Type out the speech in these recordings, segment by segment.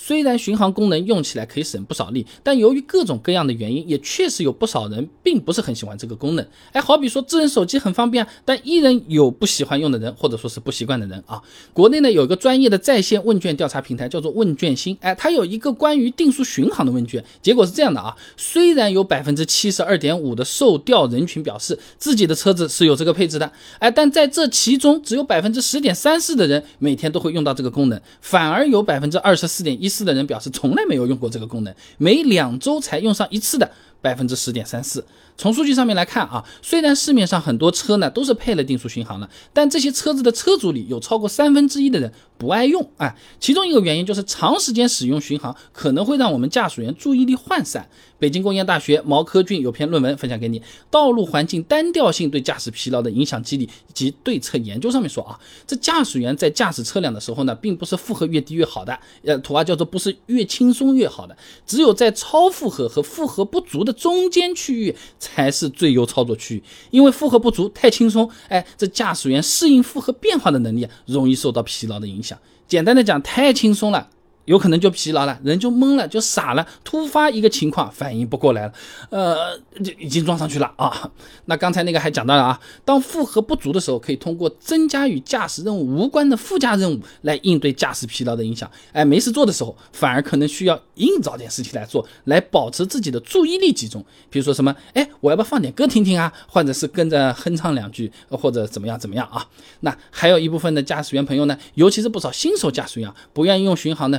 虽然巡航功能用起来可以省不少力，但由于各种各样的原因，也确实有不少人并不是很喜欢这个功能。哎，好比说智能手机很方便，但依然有不喜欢用的人，或者说是不习惯的人啊。国内呢有一个专业的在线问卷调查平台，叫做问卷星。哎，它有一个关于定速巡航的问卷，结果是这样的啊。虽然有百分之七十二点五的受调人群表示自己的车子是有这个配置的，哎，但在这其中只有百分之十点三四的人每天都会用到这个功能，反而有百分之二十四点一。四的人表示从来没有用过这个功能，每两周才用上一次的百分之十点三四。从数据上面来看啊，虽然市面上很多车呢都是配了定速巡航的，但这些车子的车主里有超过三分之一的人不爱用。哎，其中一个原因就是长时间使用巡航可能会让我们驾驶员注意力涣散。北京工业大学毛科俊有篇论文分享给你，《道路环境单调性对驾驶疲劳的影响机理及对策研究》上面说啊，这驾驶员在驾驶车辆的时候呢，并不是负荷越低越好的，呃，土话叫做不是越轻松越好的，只有在超负荷和负荷不足的这中间区域。才是最优操作区域，因为负荷不足太轻松，哎，这驾驶员适应负荷变化的能力啊，容易受到疲劳的影响。简单的讲，太轻松了。有可能就疲劳了，人就懵了，就傻了，突发一个情况反应不过来了，呃，就已经撞上去了啊。那刚才那个还讲到了啊，当负荷不足的时候，可以通过增加与驾驶任务无关的附加任务来应对驾驶疲劳的影响。哎，没事做的时候，反而可能需要硬找点事情来做，来保持自己的注意力集中。比如说什么，哎，我要不要放点歌听听啊？或者是跟着哼唱两句，或者怎么样怎么样啊？那还有一部分的驾驶员朋友呢，尤其是不少新手驾驶员，啊不愿意用巡航呢。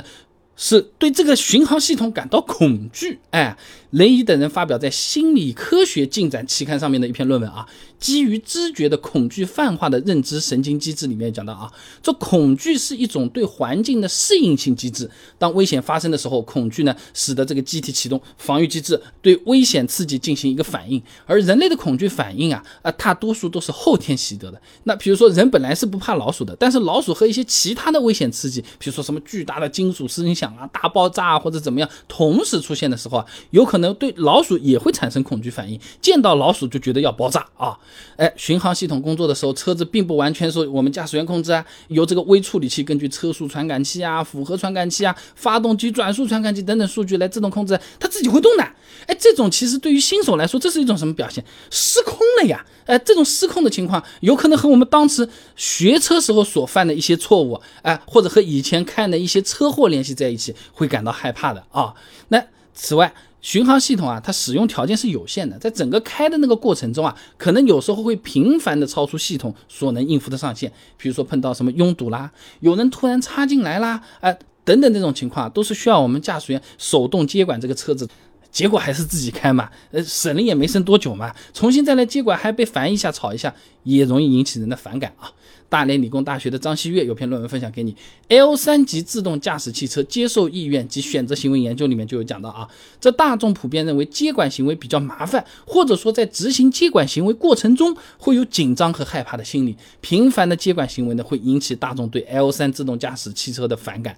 是对这个巡航系统感到恐惧，哎。雷伊等人发表在《心理科学进展》期刊上面的一篇论文啊，基于知觉的恐惧泛化的认知神经机制里面讲到啊，这恐惧是一种对环境的适应性机制。当危险发生的时候，恐惧呢使得这个机体启动防御机制，对危险刺激进行一个反应。而人类的恐惧反应啊，啊，大多数都是后天习得的。那比如说人本来是不怕老鼠的，但是老鼠和一些其他的危险刺激，比如说什么巨大的金属声响啊、大爆炸或者怎么样，同时出现的时候啊，有可能。对老鼠也会产生恐惧反应，见到老鼠就觉得要爆炸啊！哎，巡航系统工作的时候，车子并不完全是我们驾驶员控制啊，由这个微处理器根据车速传感器啊、复合传感器啊、发动机转速传感器等等数据来自动控制，它自己会动的。哎，这种其实对于新手来说，这是一种什么表现？失控了呀！哎，这种失控的情况，有可能和我们当时学车时候所犯的一些错误，哎，或者和以前看的一些车祸联系在一起，会感到害怕的啊。那此外，巡航系统啊，它使用条件是有限的，在整个开的那个过程中啊，可能有时候会频繁的超出系统所能应付的上限。比如说碰到什么拥堵啦，有人突然插进来啦，哎，等等这种情况，都是需要我们驾驶员手动接管这个车子。结果还是自己开嘛，呃，省了也没省多久嘛，重新再来接管还被烦一下吵一下，也容易引起人的反感啊。大连理工大学的张希月有篇论文分享给你，L 三级自动驾驶汽车接受意愿及选择行为研究里面就有讲到啊，这大众普遍认为接管行为比较麻烦，或者说在执行接管行为过程中会有紧张和害怕的心理，频繁的接管行为呢会引起大众对 L 三自动驾驶汽车的反感。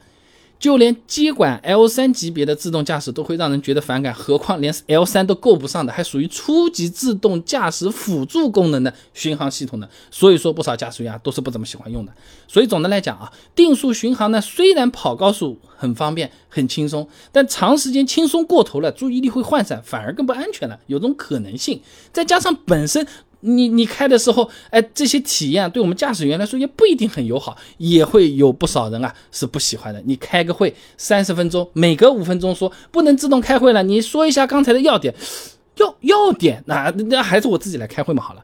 就连接管 L 三级别的自动驾驶都会让人觉得反感，何况连 L 三都够不上的，还属于初级自动驾驶辅助功能的巡航系统呢？所以说不少驾驶员啊都是不怎么喜欢用的。所以总的来讲啊，定速巡航呢虽然跑高速很方便很轻松，但长时间轻松过头了，注意力会涣散，反而更不安全了，有种可能性。再加上本身。你你开的时候，哎，这些体验对我们驾驶员来说也不一定很友好，也会有不少人啊是不喜欢的。你开个会三十分钟，每隔五分钟说不能自动开会了，你说一下刚才的要点，要要点，那那还是我自己来开会嘛好了。